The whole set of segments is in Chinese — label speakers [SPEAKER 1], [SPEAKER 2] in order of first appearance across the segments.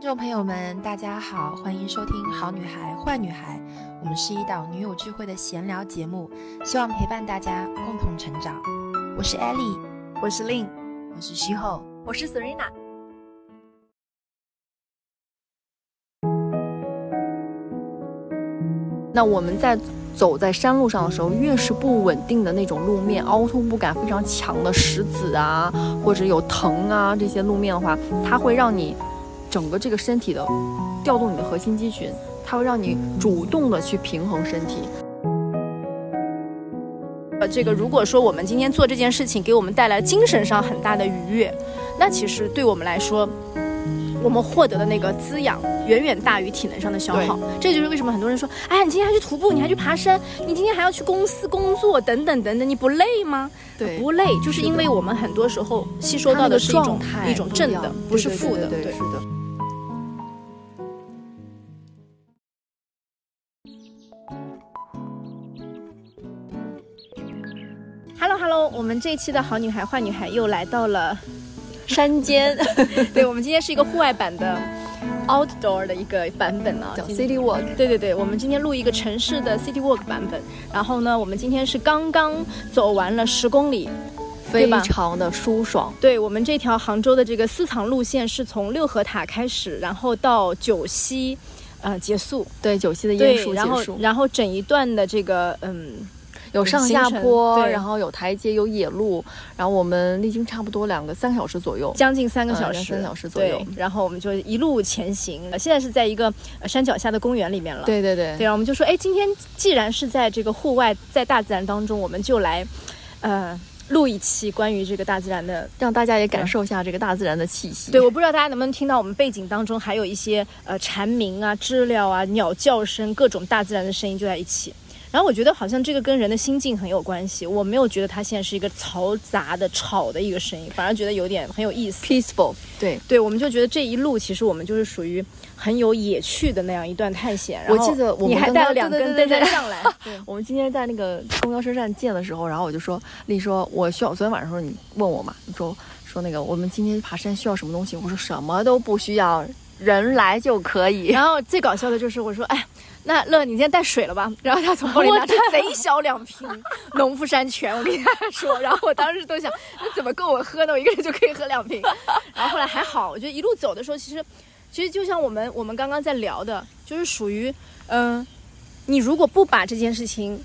[SPEAKER 1] 听众朋友们，大家好，欢迎收听《好女孩坏女孩》，我们是一档女友聚会的闲聊节目，希望陪伴大家共同成长。我是 Ellie，
[SPEAKER 2] 我是 Lin，
[SPEAKER 3] 我是徐后，
[SPEAKER 4] 我是 Serena。
[SPEAKER 2] 那我们在走在山路上的时候，越是不稳定的那种路面，凹凸不感非常强的石子啊，或者有藤啊这些路面的话，它会让你。整个这个身体的调动，你的核心肌群，它会让你主动的去平衡身体。
[SPEAKER 4] 呃，这个如果说我们今天做这件事情给我们带来精神上很大的愉悦，那其实对我们来说，我们获得的那个滋养远远大于体能上的消耗。这就是为什么很多人说，哎，你今天还去徒步，你还去爬山，你今天还要去公司工作，等等等等，你不累吗？
[SPEAKER 2] 对，
[SPEAKER 4] 不累，就是因为我们很多时候吸收到的是一种一种正的，不是负的，
[SPEAKER 2] 对，是的。
[SPEAKER 4] 我们这一期的好女孩坏女孩又来到了
[SPEAKER 2] 山间。
[SPEAKER 4] 对，我们今天是一个户外版的 outdoor 的一个版本啊，
[SPEAKER 2] 叫 City Walk。
[SPEAKER 4] 对对对，我们今天录一个城市的 City Walk 版本。然后呢，我们今天是刚刚走完了十公里，
[SPEAKER 2] 非常的舒爽。
[SPEAKER 4] 对我们这条杭州的这个私藏路线是从六合塔开始，然后到九溪，呃，结束。
[SPEAKER 2] 对，九溪的烟树
[SPEAKER 4] 结束。然后整一段的这个，嗯。
[SPEAKER 2] 有上下坡，然后有台阶，有野路，然后我们历经差不多两个三个小时左右，
[SPEAKER 4] 将近三个小时，
[SPEAKER 2] 三个小时左右。
[SPEAKER 4] 然后我们就一路前行。现在是在一个山脚下的公园里面了。
[SPEAKER 2] 对对对。
[SPEAKER 4] 对，然后我们就说，哎，今天既然是在这个户外，在大自然当中，我们就来，呃，录一期关于这个大自然的，
[SPEAKER 2] 让大家也感受一下这个大自然的气息。
[SPEAKER 4] 对，我不知道大家能不能听到我们背景当中还有一些呃蝉鸣啊、知了啊、鸟叫声，各种大自然的声音就在一起。然后我觉得好像这个跟人的心境很有关系，我没有觉得它现在是一个嘈杂的吵的一个声音，反而觉得有点很有意思
[SPEAKER 2] ，peaceful。对
[SPEAKER 4] 对，我们就觉得这一路其实我们就是属于很有野趣的那样一段探险。
[SPEAKER 2] 我记得我
[SPEAKER 4] 你还带了两根灯在上来。
[SPEAKER 2] 对，我们今天在那个公交车站见的时候，然后我就说，丽说我需要，昨天晚上时候你问我嘛，你说说那个我们今天爬山需要什么东西？我说什么都不需要，人来就可以。
[SPEAKER 4] 然后最搞笑的就是我说，哎。那乐，你今天带水了吧？然后他从包里拿出贼小两瓶 农夫山泉，我跟他说，然后我当时都想，那怎么够我喝呢？我一个人就可以喝两瓶。然后后来还好，我觉得一路走的时候，其实，其实就像我们我们刚刚在聊的，就是属于，嗯，你如果不把这件事情。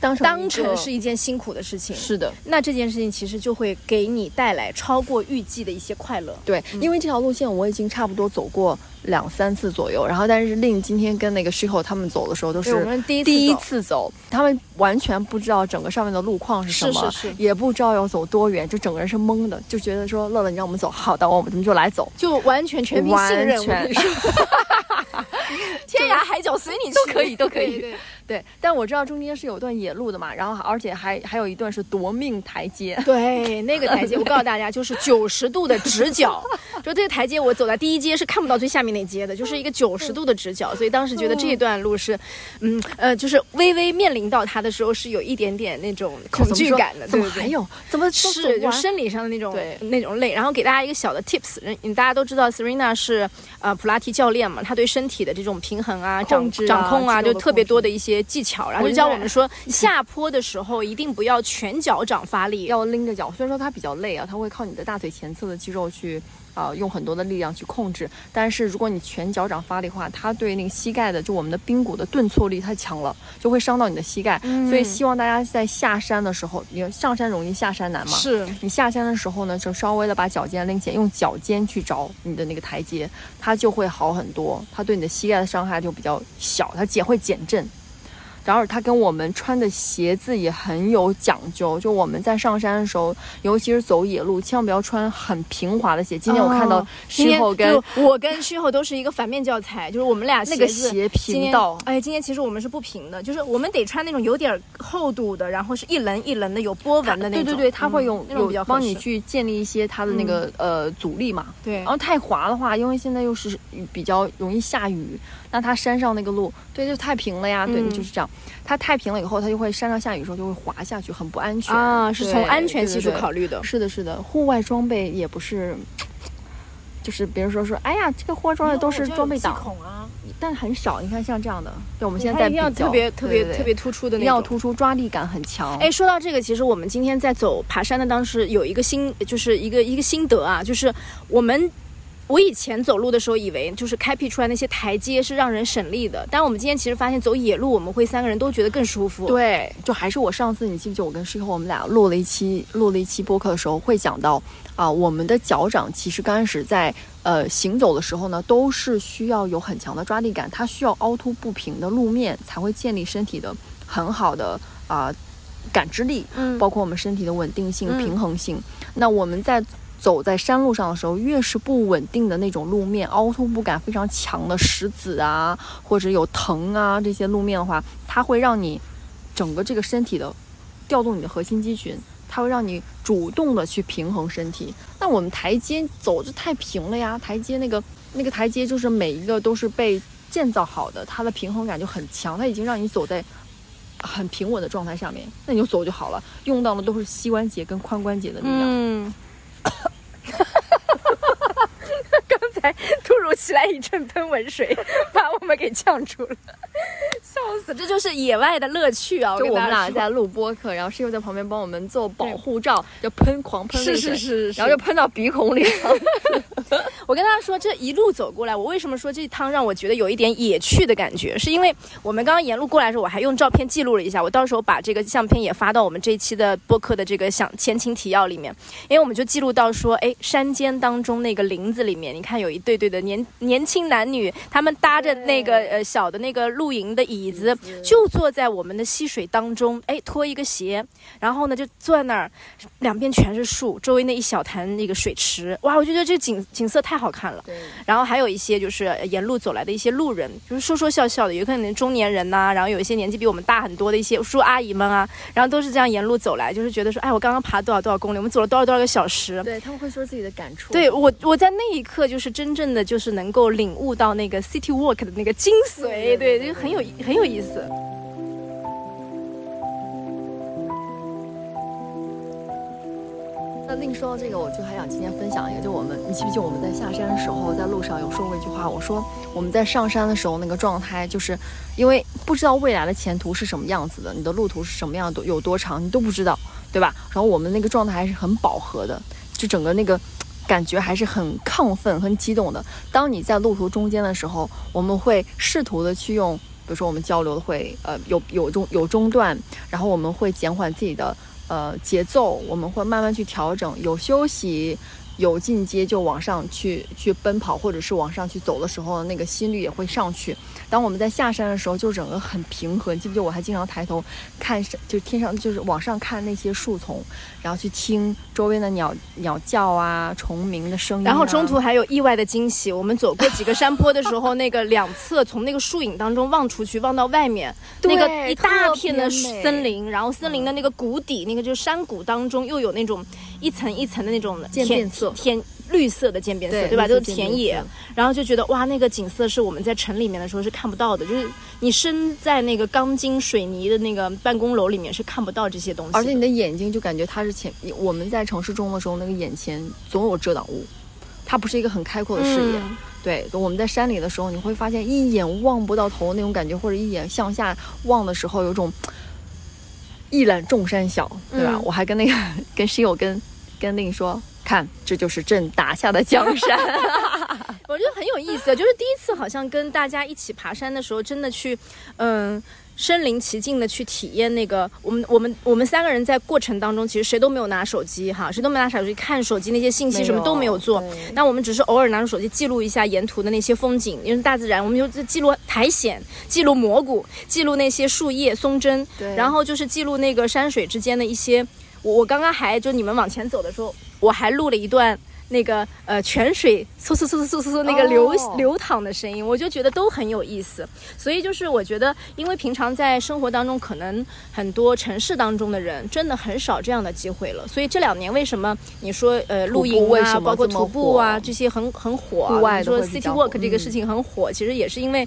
[SPEAKER 4] 当成当成是一件辛苦的事情，
[SPEAKER 2] 是的。
[SPEAKER 4] 那这件事情其实就会给你带来超过预计的一些快乐。
[SPEAKER 2] 对，因为这条路线我已经差不多走过两三次左右，然后但是令今天跟那个 Shiko 他们走的时候都是
[SPEAKER 4] 我们第一
[SPEAKER 2] 第一次走，他们完全不知道整个上面的路况是什
[SPEAKER 4] 么，
[SPEAKER 2] 也不知道要走多远，就整个人是懵的，就觉得说乐乐，你让我们走，好的，我们们就来走，
[SPEAKER 4] 就完全全凭信任，
[SPEAKER 2] 全
[SPEAKER 4] 天涯海角随你去，
[SPEAKER 2] 都可以，都可以。对，但我知道中间是有段野路的嘛，然后而且还还有一段是夺命台阶。
[SPEAKER 4] 对，那个台阶我告诉大家，就是九十度的直角。就这个台阶，我走在第一阶是看不到最下面那阶的，就是一个九十度的直角，所以当时觉得这一段路是，嗯呃，就是微微面临到它的时候是有一点点那种恐惧感的。
[SPEAKER 2] 怎么还有？怎么
[SPEAKER 4] 是就生理上的那种那种累？然后给大家一个小的 tips，嗯，大家都知道 Serena 是呃普拉提教练嘛，他对身体的这种平衡啊、掌掌控啊，就特别多的一些。技巧，然后就教我们说，下坡的时候一定不要全脚掌发力，
[SPEAKER 2] 要拎着脚。虽然说它比较累啊，它会靠你的大腿前侧的肌肉去啊，用很多的力量去控制。但是如果你全脚掌发力的话，它对那个膝盖的，就我们的髌骨的顿挫力太强了，就会伤到你的膝盖。所以希望大家在下山的时候，你上山容易下山难嘛。
[SPEAKER 4] 是
[SPEAKER 2] 你下山的时候呢，就稍微的把脚尖拎起来，用脚尖去找你的那个台阶，它就会好很多。它对你的膝盖的伤害就比较小，它减会减震。然后它跟我们穿的鞋子也很有讲究，就我们在上山的时候，尤其是走野路，千万不要穿很平滑的鞋。今天我看到徐后跟
[SPEAKER 4] 我跟徐后都是一个反面教材，就是我们俩
[SPEAKER 2] 那个鞋平道。
[SPEAKER 4] 哎，今天其实我们是不平的，就是我们得穿那种有点厚度的，然后是一棱一棱的有波纹的那种。
[SPEAKER 2] 对对对，它会用有帮你去建立一些它的那个呃阻力嘛。
[SPEAKER 4] 对。
[SPEAKER 2] 然后太滑的话，因为现在又是比较容易下雨。那它山上那个路，对，就太平了呀，对，就是这样。它太平了以后，它就会山上下雨的时候就会滑下去，很不安全
[SPEAKER 4] 啊。是从安全系数考虑的。
[SPEAKER 2] 是的，是的，户外装备也不是。就是别人说说，哎呀，这个户外装备都是装备党，
[SPEAKER 4] 孔啊，
[SPEAKER 2] 但很少。你看像这样的，对，我们现在在比较
[SPEAKER 4] 特别特别特别突出的那种。
[SPEAKER 2] 要突出抓地感很强。
[SPEAKER 4] 哎，说到这个，其实我们今天在走爬山的当时有一个心，就是一个一个心得啊，就是我们。我以前走路的时候，以为就是开辟出来那些台阶是让人省力的，但我们今天其实发现走野路，我们会三个人都觉得更舒服。
[SPEAKER 2] 对，就还是我上次，你记不记得我跟师后我们俩录了一期录了一期播客的时候，会讲到啊，我们的脚掌其实刚开始在呃行走的时候呢，都是需要有很强的抓地感，它需要凹凸不平的路面才会建立身体的很好的啊、感知力，
[SPEAKER 4] 嗯
[SPEAKER 2] 包括我们身体的稳定性、平衡性。那我们在走在山路上的时候，越是不稳定的那种路面，凹凸不感非常强的石子啊，或者有藤啊这些路面的话，它会让你整个这个身体的调动你的核心肌群，它会让你主动的去平衡身体。那我们台阶走就太平了呀，台阶那个那个台阶就是每一个都是被建造好的，它的平衡感就很强，它已经让你走在很平稳的状态下面，那你就走就好了。用到的都是膝关节跟髋关节的力量。
[SPEAKER 4] 嗯。刚才突如其来一阵喷蚊水，把我们给呛住了，笑死！这就是野外的乐趣啊！
[SPEAKER 2] 就我们俩在录播客，然后室友在旁边帮我们做保护罩，就喷狂喷
[SPEAKER 4] 是是是是，
[SPEAKER 2] 然后就喷到鼻孔里了。
[SPEAKER 4] 我跟大家说，这一路走过来，我为什么说这一趟让我觉得有一点野趣的感觉？是因为我们刚刚沿路过来的时候，我还用照片记录了一下，我到时候把这个相片也发到我们这一期的播客的这个想前情提要里面，因为我们就记录到说，哎，山间当中那个林子里面，你看有一对对的年年轻男女，他们搭着那个呃小的那个露营的椅子，就坐在我们的溪水当中，哎，脱一个鞋，然后呢就坐在那儿，两边全是树，周围那一小潭那个水池，哇，我就觉得这景景色太好看了。
[SPEAKER 2] 对，
[SPEAKER 4] 然后还有一些就是呃沿路走来的一些路人，就是说说笑笑的，有可能中年人呐、然后有一些年纪比我们大很多的一些叔叔阿姨们啊，然后都是这样沿路走来，就是觉得说，哎，我刚刚爬多少多少公里，我们走了多少多少个小时。
[SPEAKER 2] 对他们会说自己的感触。
[SPEAKER 4] 对我，我在那一刻就是真正的就是能够领悟到那个 city walk 的那个精髓，对，就很有很有意思。
[SPEAKER 2] 那另说到这个，我就还想今天分享一个，就我们，你记不记得我们在下山的时候，在路上有说过一句话，我说我们在上山的时候那个状态，就是因为不知道未来的前途是什么样子的，你的路途是什么样的，有多长，你都不知道，对吧？然后我们那个状态还是很饱和的，就整个那个。感觉还是很亢奋、很激动的。当你在路途中间的时候，我们会试图的去用，比如说我们交流会呃有有中有中断，然后我们会减缓自己的呃节奏，我们会慢慢去调整，有休息。有进阶就往上去去奔跑，或者是往上去走的时候，那个心率也会上去。当我们在下山的时候，就整个很平和。你记不记得我还经常抬头看山，就天上就是往上看那些树丛，然后去听周边的鸟鸟叫啊、虫鸣的声音、啊。
[SPEAKER 4] 然后中途还有意外的惊喜，我们走过几个山坡的时候，那个两侧从那个树影当中望出去，望到外面，那个一大片的森林，然后森林的那个谷底，那个就是山谷当中又有那种一层一层的那种
[SPEAKER 2] 渐变色。
[SPEAKER 4] 田绿色的渐变色，
[SPEAKER 2] 对
[SPEAKER 4] 对吧？就是田野然后就觉得哇，那个景色是我们在城里面的时候是看不到的，就是你身在那个钢筋水泥的那个办公楼里面是看不到这些东西，
[SPEAKER 2] 而且你的眼睛就感觉它是前，我们在城市中的时候，那个眼前总有遮挡物，它不是一个很开阔的视野。
[SPEAKER 4] 嗯。
[SPEAKER 2] 对，我们在山里的时候，你会发现一眼望不到头那种感觉，或者一眼向下望的时候，有种一览众山小，对吧？
[SPEAKER 4] 嗯。
[SPEAKER 2] 我还跟那个跟室友跟跟令说，看这就是朕打下的江山。
[SPEAKER 4] 我觉得很有意思，就是第一次好像跟大家一起爬山的时候，真的去，嗯。身临其境的去体验那个，我们我们我们三个人在过程当中，其实谁都没有拿手机哈，谁都没拿手机看手机那些信息，什么都没有做。
[SPEAKER 2] 对
[SPEAKER 4] 那我们只是偶尔拿出手机记录一下沿途的那些风景，因为大自然，我们就记录苔藓，记录蘑菇，记录那些树叶、松针，然后就是记录那个山水之间的一些。我我刚刚还就你们往前走的时候，我还录了一段那个呃泉水嗖嗖嗖嗖嗖嗖那个流、
[SPEAKER 2] 哦
[SPEAKER 4] 流淌的声音，我就觉得都很有意思。所以就是我觉得，因为平常在生活当中，可能很多城市当中的人真的很少这样的机会了。所以这两年为什么你说呃露营啊，包括徒步啊这些很很火啊，
[SPEAKER 2] 户外
[SPEAKER 4] 你说 city walk 这个事情很火，其实也是因为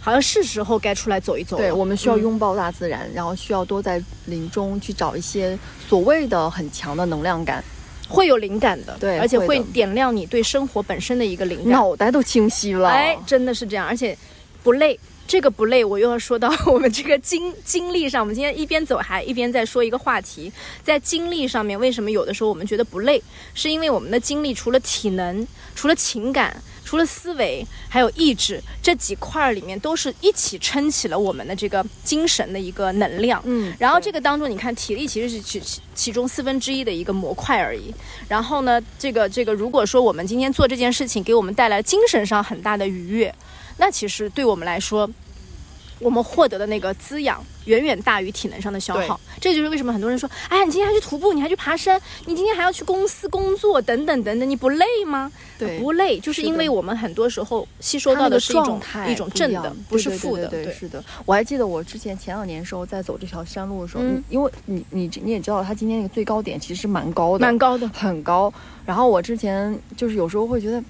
[SPEAKER 4] 好像是时候该出来走一走了。
[SPEAKER 2] 对，我们需要
[SPEAKER 4] 嗯
[SPEAKER 2] 拥抱大自然，然后需要多在林中去找一些所谓的很强的能量感。
[SPEAKER 4] 会有灵感的，
[SPEAKER 2] 对
[SPEAKER 4] 而且会点亮你对生活本身的一个灵感。
[SPEAKER 2] 脑袋都清晰了。
[SPEAKER 4] 哎，真的是这样，而且不累。这个不累，我又要说到 我们这个经经历上。我们今天一边走还一边在说一个话题，在经历上面，为什么有的时候我们觉得不累？是因为我们的经历除了体能、除了情感、除了思维，还有意志这几块儿里面，都是一起撑起了我们的这个精神的一个能量。
[SPEAKER 2] 嗯，
[SPEAKER 4] 然后这个当中，你看体力其实是其其其中四分之一的一个模块而已。然后呢，这个这个，如果说我们今天做这件事情给我们带来精神上很大的愉悦，那其实对我们来说，我们获得的那个滋养远远大于体能上的消耗。这就是为什么很多人说，哎呀，你今天还去徒步，你还去爬山，你今天还要去公司工作，等等等等，你不累吗？
[SPEAKER 2] 对
[SPEAKER 4] 不累，就是因为我们很多时候吸收到的是一种一种正的，不是负的。
[SPEAKER 2] 是的。我还记得我之前前两年时候在走这条山路的时候，
[SPEAKER 4] 嗯
[SPEAKER 2] 因为你你你也知道，它今天那个最高点其实是蛮高的，
[SPEAKER 4] 蛮高的。
[SPEAKER 2] 很高。然后我之前就是有时候会觉得，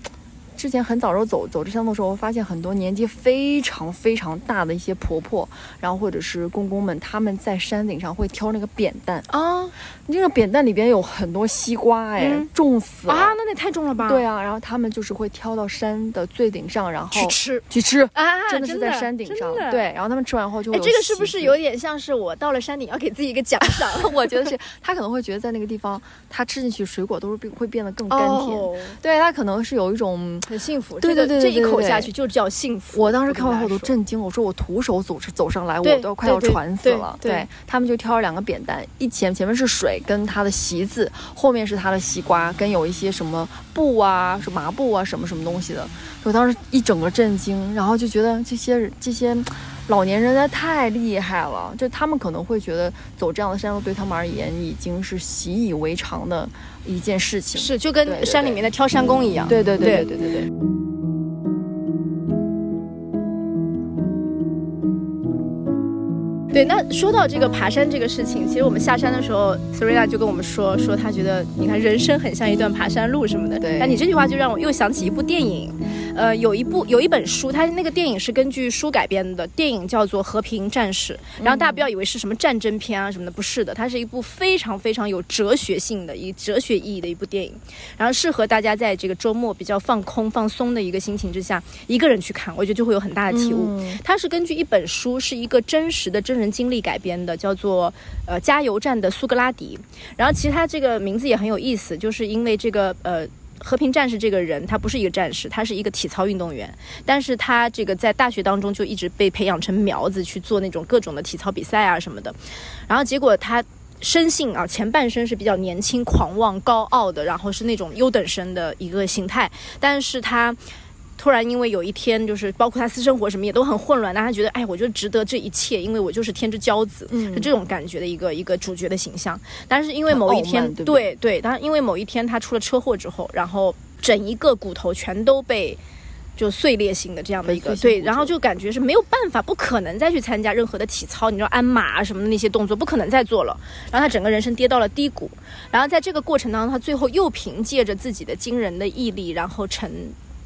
[SPEAKER 2] 之前很早时候走走这山路的时候，我发现很多年纪非常非常大的一些婆婆，然后或者是公公们，他们在山顶上会挑那个扁担，
[SPEAKER 4] 啊
[SPEAKER 2] 那个扁担里边有很多西瓜，哎，
[SPEAKER 4] 嗯
[SPEAKER 2] 重死了。
[SPEAKER 4] 啊，那得太重了吧？
[SPEAKER 2] 对啊，然后他们就是会挑到山的最顶上，然后
[SPEAKER 4] 去吃
[SPEAKER 2] 去吃。
[SPEAKER 4] 啊，
[SPEAKER 2] 真的是在山顶上，对，。然后他们吃完后就会
[SPEAKER 4] 哎，这个是不是有点像是我到了山顶要给自己一个奖 赏？
[SPEAKER 2] 我觉得是他可能会觉得在那个地方，他吃进去水果都是变会变得更甘甜。
[SPEAKER 4] 哦，
[SPEAKER 2] 对他可能是有一种，
[SPEAKER 4] 很幸福。
[SPEAKER 2] 对
[SPEAKER 4] 这个
[SPEAKER 2] 对对对对对
[SPEAKER 4] 这一口下去就叫幸福。
[SPEAKER 2] 我当时看完后都震惊，我说我徒手走走上来，我都快要喘死了。
[SPEAKER 4] 对
[SPEAKER 2] 他们就挑了两个扁担，一前前面是水跟他的席子，后面是他的西瓜跟有一些什么布啊、什么麻布啊什么什么东西的。我当时一整个震惊，然后就觉得这些人这些。老年人在太厉害了，就他们可能会觉得走这样的山路对他们而言已经是习以为常的一件事情，
[SPEAKER 4] 是就跟山里面的挑山工一样。
[SPEAKER 2] 对对对
[SPEAKER 4] 对
[SPEAKER 2] 对对。对，
[SPEAKER 4] 那说到这个爬山这个事情，其实我们下山的时候，Serena 就跟我们说，说她觉得你看人生很像一段爬山路什么的。
[SPEAKER 2] 对。
[SPEAKER 4] 但你这句话就让我又想起一部电影，呃，有一部有一本书，它那个电影是根据书改编的，电影叫做《和平战士》。然后大家不要以为是什么战争片啊什么的，不是的，它是一部非常非常有哲学性的、以哲学意义的一部电影，然后适合大家在这个周末比较放空、放松的一个心情之下，一个人去看，我觉得就会有很大的体悟。
[SPEAKER 2] 嗯
[SPEAKER 4] 它是根据一本书，是一个真实的真人经历改编的，叫做呃《加油站的苏格拉底》。然后其实它这个名字也很有意思，就是因为这个呃。和平战士这个人，他不是一个战士，他是一个体操运动员，但是他这个在大学当中就一直被培养成苗子去做那种各种的体操比赛啊什么的，然后结果他生性啊前半生是比较年轻、狂妄、高傲的，然后是那种优等生的一个形态，但是他突然因为有一天，就是包括他私生活什么也都很混乱，但他觉得，哎，我就值得这一切，因为我就是天之骄子，
[SPEAKER 2] 嗯
[SPEAKER 4] 是这种感觉的一个一个主角的形象。但是因为某一天，
[SPEAKER 2] 对对
[SPEAKER 4] 对对，但因为某一天他出了车祸之后，然后整一个骨头全都被。就碎裂性的这样的一个对，然后就感觉是没有办法，不可能再去参加任何的体操，你知道鞍马啊什么的那些动作不可能再做了，然后他整个人生跌到了低谷，然后在这个过程当中，他最后又凭借着自己的惊人的毅力，然后成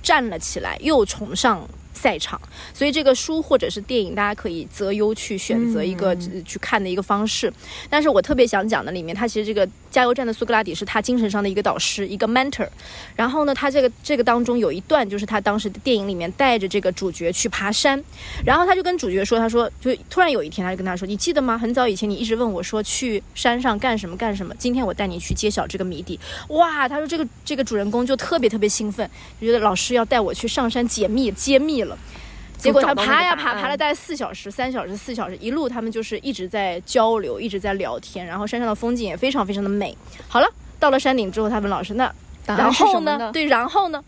[SPEAKER 4] 站了起来，又重上赛场。所以这个书或者是电影，大家可以择优去选择一个、去看的一个方式。但是我特别想讲的里面，他其实这个加油站的苏格拉底是他精神上的一个导师，一个 mentor。然后呢，他这个这个当中有一段就是他当时的电影里面带着这个主角去爬山，然后他就跟主角说，他说就突然有一天他就跟他说，你记得吗？很早以前你一直问我说去山上干什么干什么，今天我带你去揭晓这个谜底。哇，他说这个这个主人公就特别特别兴奋，就觉得老师要带我去上山解密揭秘了。结果他爬呀爬，爬了大概四小时、三小时、四小时，一路他们就是一直在交流，一直在聊天，然后山上的风景也非常非常的美。好了，到了山顶之后，他问老师：“那然后呢？对，然后呢？”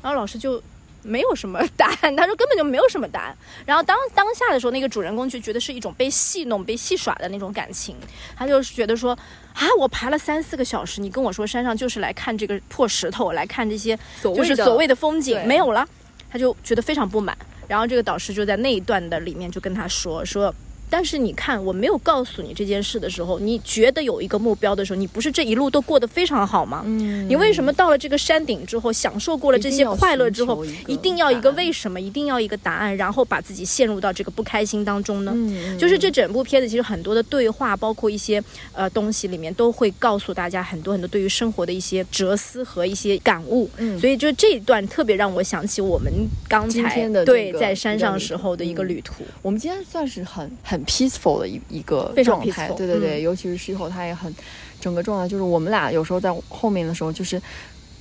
[SPEAKER 4] 然后老师就没有什么 答案，他说根本就没有什么答案。然后当当下的时候，那个主人公就觉得是一种被戏弄、被戏耍的那种感情，他就觉得说啊，我爬了三四个小时，你跟我说山上就是来看这个破石头，来看这些就是所谓的风景没有了，他就觉得非常不满。然后这个导师就在那一段的里面就跟他说说，但是你看，我没有告诉你这件事的时候，你觉得有一个目标的时候，你不是这一路都过得非常好吗？
[SPEAKER 2] 嗯
[SPEAKER 4] 你为什么到了这个山顶之后，享受过了这些快乐之后，一定要一个为什么，一定要一个答案，然后把自己陷入到这个不开心当中呢？
[SPEAKER 2] 嗯，
[SPEAKER 4] 就是这整部片子其实很多的对话，包括一些呃东西里面，都会告诉大家很多很多对于生活的一些哲思和一些感悟。
[SPEAKER 2] 嗯
[SPEAKER 4] 所以就这一段特别让我想起我们刚才对在山上时候的一个
[SPEAKER 2] 旅
[SPEAKER 4] 旅途。
[SPEAKER 2] 我们今天算是很很 peaceful 的一一个状态对对对，
[SPEAKER 4] 嗯
[SPEAKER 2] 尤其是事后他也很整个状态，就是我们俩有时候在后面的时候就是。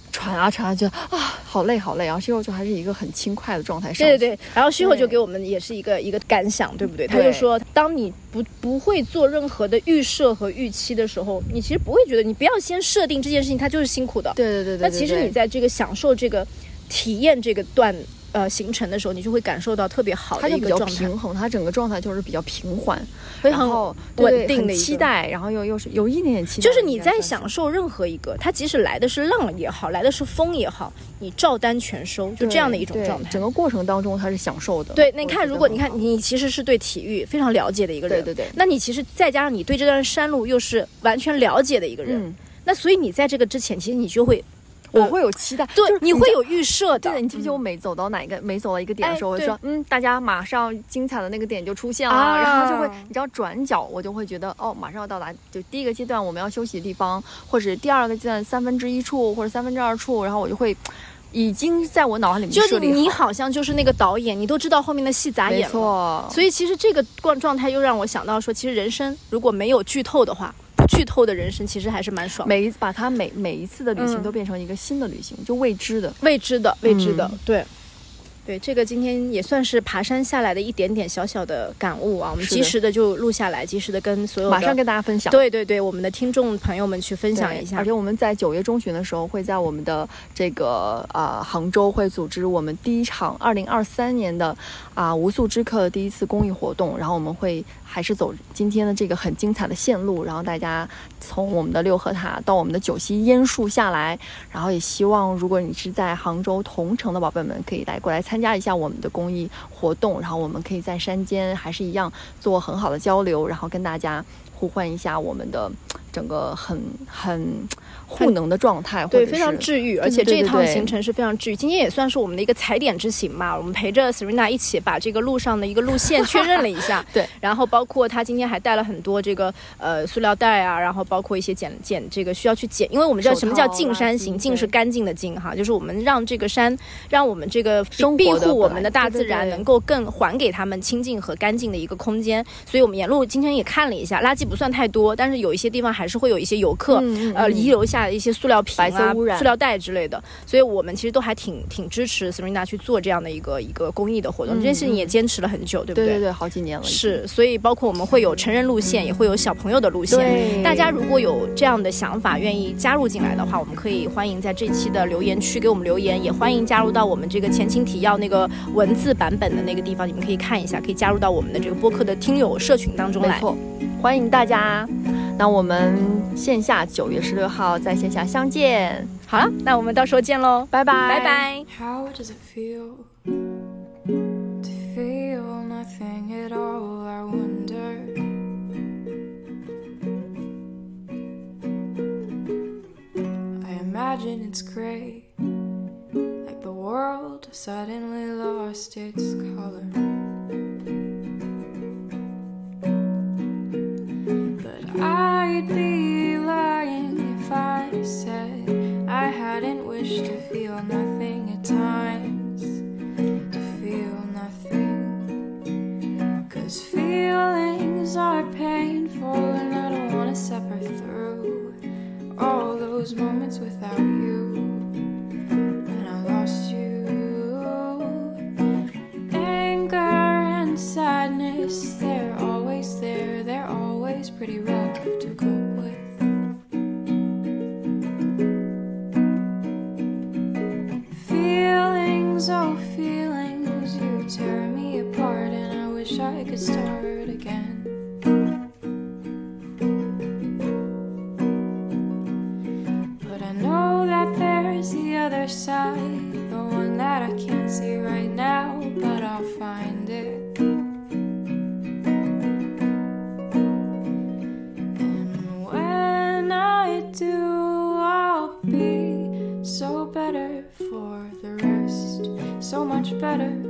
[SPEAKER 2] 喘啊喘啊，就啊好累好累，然后事后就还是一个很轻快的状态上。
[SPEAKER 4] 对对对，然后虚后就给我们也是一个一个感想，对不对？他就说，当你不不会做任何的预设和预期的时候，你其实不会觉得，你不要先设定这件事情它就是辛苦的。
[SPEAKER 2] 对对对对
[SPEAKER 4] 那其实你在这个享受这个体验这个段呃行程的时候，你就会感受到特别好的一个状态，
[SPEAKER 2] 平衡，它整个状态就是比较平缓，
[SPEAKER 4] 非常
[SPEAKER 2] 然后
[SPEAKER 4] 稳定的一个
[SPEAKER 2] 期待，然后又又是有一点点期待，
[SPEAKER 4] 就是你在享受任何一个，它即使来的是浪也好，来的是风也好，你照单全收，就这样的一种状态。
[SPEAKER 2] 整个过程当中它是享受的。
[SPEAKER 4] 对，那你看，如果你看你其实是对体育非常了解的一个人，
[SPEAKER 2] 对对对
[SPEAKER 4] 那你其实再加上你对这段山路又是完全了解的一个人，
[SPEAKER 2] 嗯，
[SPEAKER 4] 那所以你在这个之前，其实你就会，
[SPEAKER 2] 我
[SPEAKER 4] 呃
[SPEAKER 2] 会有期待，
[SPEAKER 4] 对
[SPEAKER 2] 就是，
[SPEAKER 4] 你会有预设的。
[SPEAKER 2] 对，你记不记得我每走到哪一个每走到一个点的时候，
[SPEAKER 4] 哎
[SPEAKER 2] 我就说，嗯，大家马上精彩的那个点就出现了，
[SPEAKER 4] 啊。
[SPEAKER 2] 然后就会，你知道转角，我就会觉得，哦，马上要到达，就第一个阶段我们要休息的地方，或者第二个阶段三分之一处或者三分之二处，然后我就会已经在我脑海里面
[SPEAKER 4] 就是你
[SPEAKER 2] 好，
[SPEAKER 4] 像就是那个导演，你都知道后面的戏咋演了。
[SPEAKER 2] 错，
[SPEAKER 4] 所以其实这个状状态又让我想到说，其实人生如果没有剧透的话，不剧透的人生其实还是蛮爽。
[SPEAKER 2] 每一把它每每一次的旅行
[SPEAKER 4] 嗯
[SPEAKER 2] 都变成一个新的旅行，就未知的。
[SPEAKER 4] 未知的，未知的，
[SPEAKER 2] 嗯
[SPEAKER 4] 对。对，这个今天也算是爬山下来的一点点小小的感悟啊，我们及时的就录下来，及时的跟所有
[SPEAKER 2] 马上跟大家分享。
[SPEAKER 4] 对对对，我们的听众朋友们去分享一下
[SPEAKER 2] 而。且我们在九月中旬的时候，会在我们的这个啊、杭州会组织我们第一场二零二三年的啊、无宿之客的第一次公益活动，然后我们会还是走今天的这个很精彩的线路，然后大家从我们的六合塔到我们的九溪烟树下来，然后也希望如果你是在杭州同城的宝贝们，可以来过来参参加一下我们的公益活动，然后我们可以在山间还是一样做很好的交流，然后跟大家互换一下我们的整个很很互能的状态，或
[SPEAKER 4] 对，非常治愈，而且这一趟行程是非常治愈。今天也算是我们的一个踩点之行吧，我们陪着 Serena 一起把这个路上的一个路线确认了一下。
[SPEAKER 2] 对，
[SPEAKER 4] 然后包括他今天还带了很多这个呃塑料袋啊，然后包括一些捡捡这个需要去捡，因为我们知道什么叫
[SPEAKER 2] 套
[SPEAKER 4] 净山行，净是干净的净哈，就是我们让这个山，让我们这个
[SPEAKER 2] 生
[SPEAKER 4] 庇护我们的大自然能够更还给他们清净和干净的一个空间。所以我们沿路今天也看了一下，垃圾不算太多，但是有一些地方还是会有一些游客。呃遗留下的一些塑料瓶啊
[SPEAKER 2] 白色污、染
[SPEAKER 4] 塑料袋之类的，所以我们其实都还挺挺支持 Serena 去做这样的一个一个公益的活动。
[SPEAKER 2] 嗯
[SPEAKER 4] 这件事情也坚持了很久，对不
[SPEAKER 2] 对对对，好几年了，
[SPEAKER 4] 是，所以包括我们会有成人路线，也会有小朋友的路线。
[SPEAKER 2] 对
[SPEAKER 4] 大家如果有这样的想法，愿意加入进来的话，我们可以欢迎在这期的留言区给我们留言，也欢迎加入到我们这个前情提要那个文字版本的那个地方，你们可以看一下，可以加入到我们的这个播客的听友社群当中来。
[SPEAKER 2] 没错，欢迎大家。那我们线下九月十六号在线下相见，
[SPEAKER 4] 好了，那我们到时候见喽，
[SPEAKER 2] 拜拜，
[SPEAKER 4] 拜拜。
[SPEAKER 1] How does it feel to feel nothing at all? I wonder. I imagine it's great, like the world suddenly lost its color. pretty rough. Much better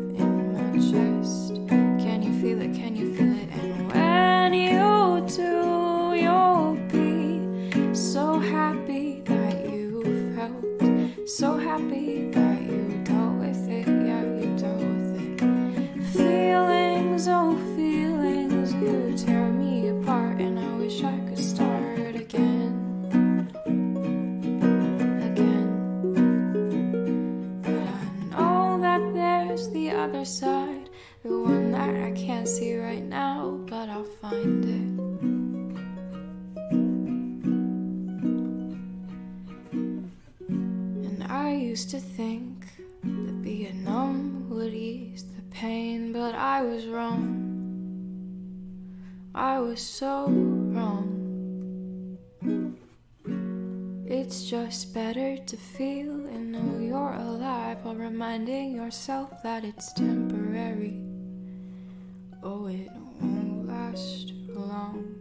[SPEAKER 1] find it. And I used to think that being numb would ease the pain, but I was wrong. I was so wrong. It's just better to feel and know you're alive while reminding yourself that it's temporary. Oh, it won't last long.